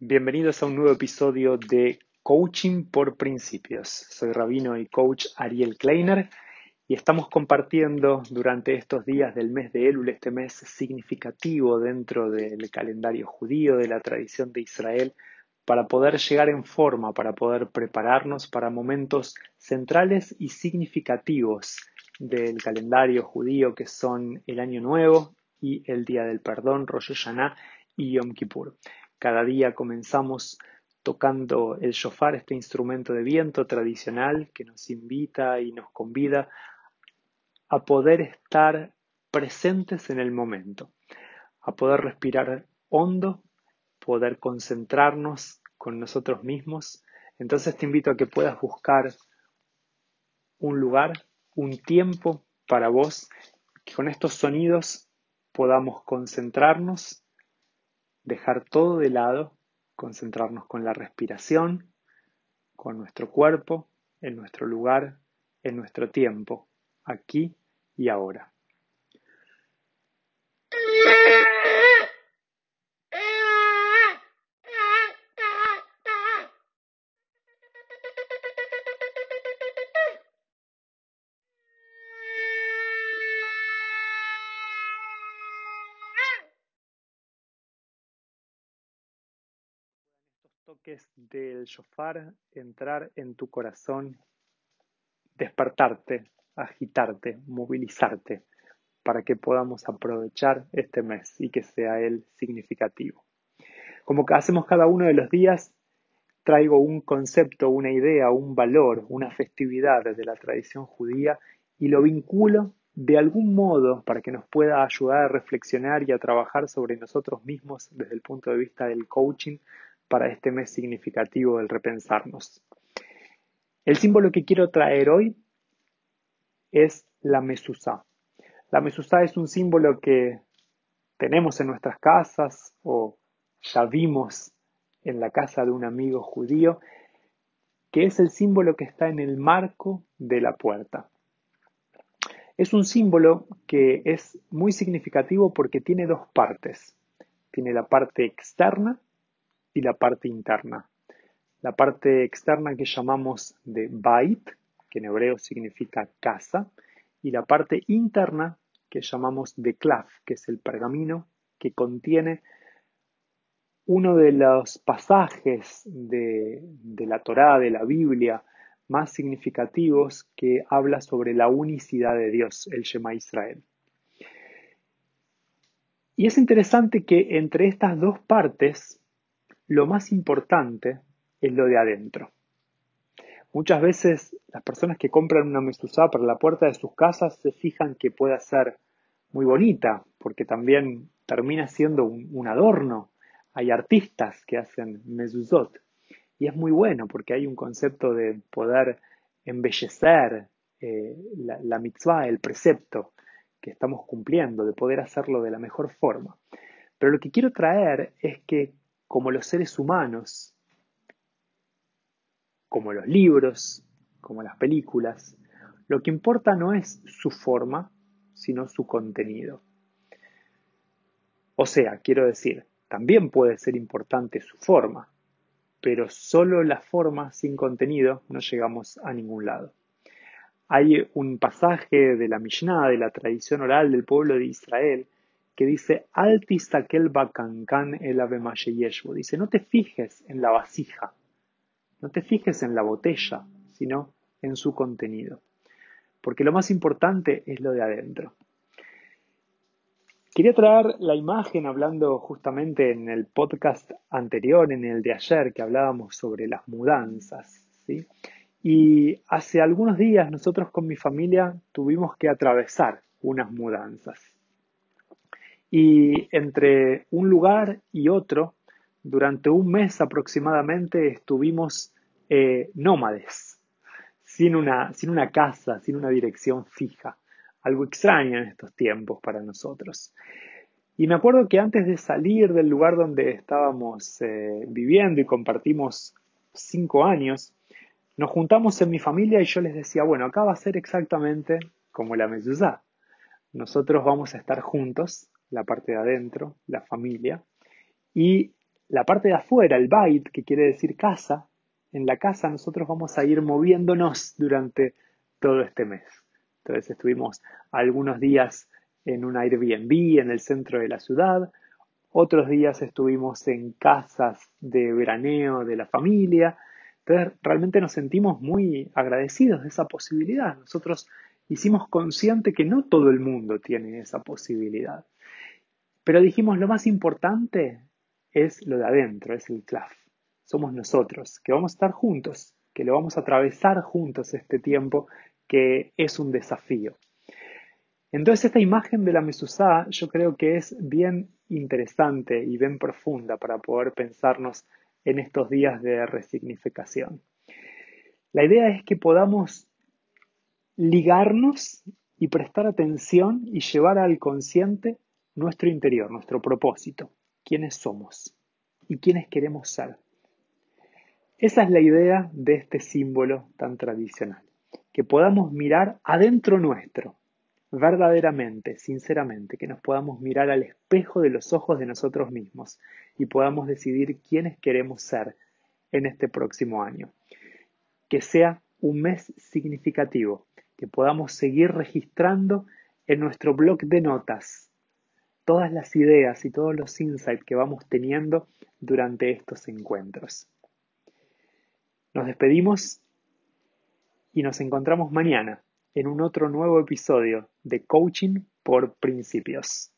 Bienvenidos a un nuevo episodio de Coaching por Principios. Soy rabino y coach Ariel Kleiner y estamos compartiendo durante estos días del mes de Elul, este mes significativo dentro del calendario judío, de la tradición de Israel, para poder llegar en forma, para poder prepararnos para momentos centrales y significativos del calendario judío que son el Año Nuevo y el Día del Perdón, Rosh Hashanah y Yom Kippur. Cada día comenzamos tocando el shofar, este instrumento de viento tradicional que nos invita y nos convida a poder estar presentes en el momento, a poder respirar hondo, poder concentrarnos con nosotros mismos. Entonces te invito a que puedas buscar un lugar, un tiempo para vos, que con estos sonidos podamos concentrarnos dejar todo de lado, concentrarnos con la respiración, con nuestro cuerpo, en nuestro lugar, en nuestro tiempo, aquí y ahora. Toques del shofar entrar en tu corazón, despertarte, agitarte, movilizarte, para que podamos aprovechar este mes y que sea él significativo. Como hacemos cada uno de los días, traigo un concepto, una idea, un valor, una festividad de la tradición judía y lo vinculo de algún modo para que nos pueda ayudar a reflexionar y a trabajar sobre nosotros mismos desde el punto de vista del coaching para este mes significativo del repensarnos. El símbolo que quiero traer hoy es la mesusa. La mesusa es un símbolo que tenemos en nuestras casas o ya vimos en la casa de un amigo judío, que es el símbolo que está en el marco de la puerta. Es un símbolo que es muy significativo porque tiene dos partes. Tiene la parte externa y la parte interna. La parte externa que llamamos de Bait, que en hebreo significa casa, y la parte interna que llamamos de Klaf, que es el pergamino que contiene uno de los pasajes de, la Torá, de la Biblia, más significativos que habla sobre la unicidad de Dios, el Shema Israel. Y es interesante que entre estas dos partes lo más importante es lo de adentro. Muchas veces las personas que compran una mezuzá para la puerta de sus casas se fijan que puede ser muy bonita, porque también termina siendo un, adorno. Hay artistas que hacen mezuzot y es muy bueno porque hay un concepto de poder embellecer eh, la, la mitzvah, el precepto que estamos cumpliendo, de poder hacerlo de la mejor forma. Pero lo que quiero traer es que como los seres humanos, como los libros, como las películas, lo que importa no es su forma, sino su contenido. O sea, quiero decir, también puede ser importante su forma, pero solo la forma sin contenido no llegamos a ningún lado. Hay un pasaje de la Mishnah, de la tradición oral del pueblo de Israel, que dice, Altistakel bakankan el Dice, no te fijes en la vasija, no te fijes en la botella, sino en su contenido. Porque lo más importante es lo de adentro. Quería traer la imagen hablando justamente en el podcast anterior, en el de ayer, que hablábamos sobre las mudanzas. ¿sí? Y hace algunos días nosotros con mi familia tuvimos que atravesar unas mudanzas. Y entre un lugar y otro, durante un mes aproximadamente, estuvimos eh, nómades, sin una, sin una casa, sin una dirección fija. Algo extraño en estos tiempos para nosotros. Y me acuerdo que antes de salir del lugar donde estábamos eh, viviendo y compartimos cinco años, nos juntamos en mi familia y yo les decía, bueno, acá va a ser exactamente como la mezuzá. Nosotros vamos a estar juntos la parte de adentro, la familia, y la parte de afuera, el bait, que quiere decir casa, en la casa nosotros vamos a ir moviéndonos durante todo este mes. Entonces estuvimos algunos días en un Airbnb en el centro de la ciudad, otros días estuvimos en casas de veraneo de la familia. Entonces realmente nos sentimos muy agradecidos de esa posibilidad. Nosotros hicimos consciente que no todo el mundo tiene esa posibilidad. Pero dijimos lo más importante es lo de adentro, es el CLAF. Somos nosotros, que vamos a estar juntos, que lo vamos a atravesar juntos este tiempo, que es un desafío. Entonces esta imagen de la mesusá yo creo que es bien interesante y bien profunda para poder pensarnos en estos días de resignificación. La idea es que podamos ligarnos y prestar atención y llevar al consciente nuestro interior, nuestro propósito, quiénes somos y quiénes queremos ser. Esa es la idea de este símbolo tan tradicional, que podamos mirar adentro nuestro, verdaderamente, sinceramente, que nos podamos mirar al espejo de los ojos de nosotros mismos y podamos decidir quiénes queremos ser en este próximo año. Que sea un mes significativo, que podamos seguir registrando en nuestro blog de notas todas las ideas y todos los insights que vamos teniendo durante estos encuentros. Nos despedimos y nos encontramos mañana en un otro nuevo episodio de Coaching por Principios.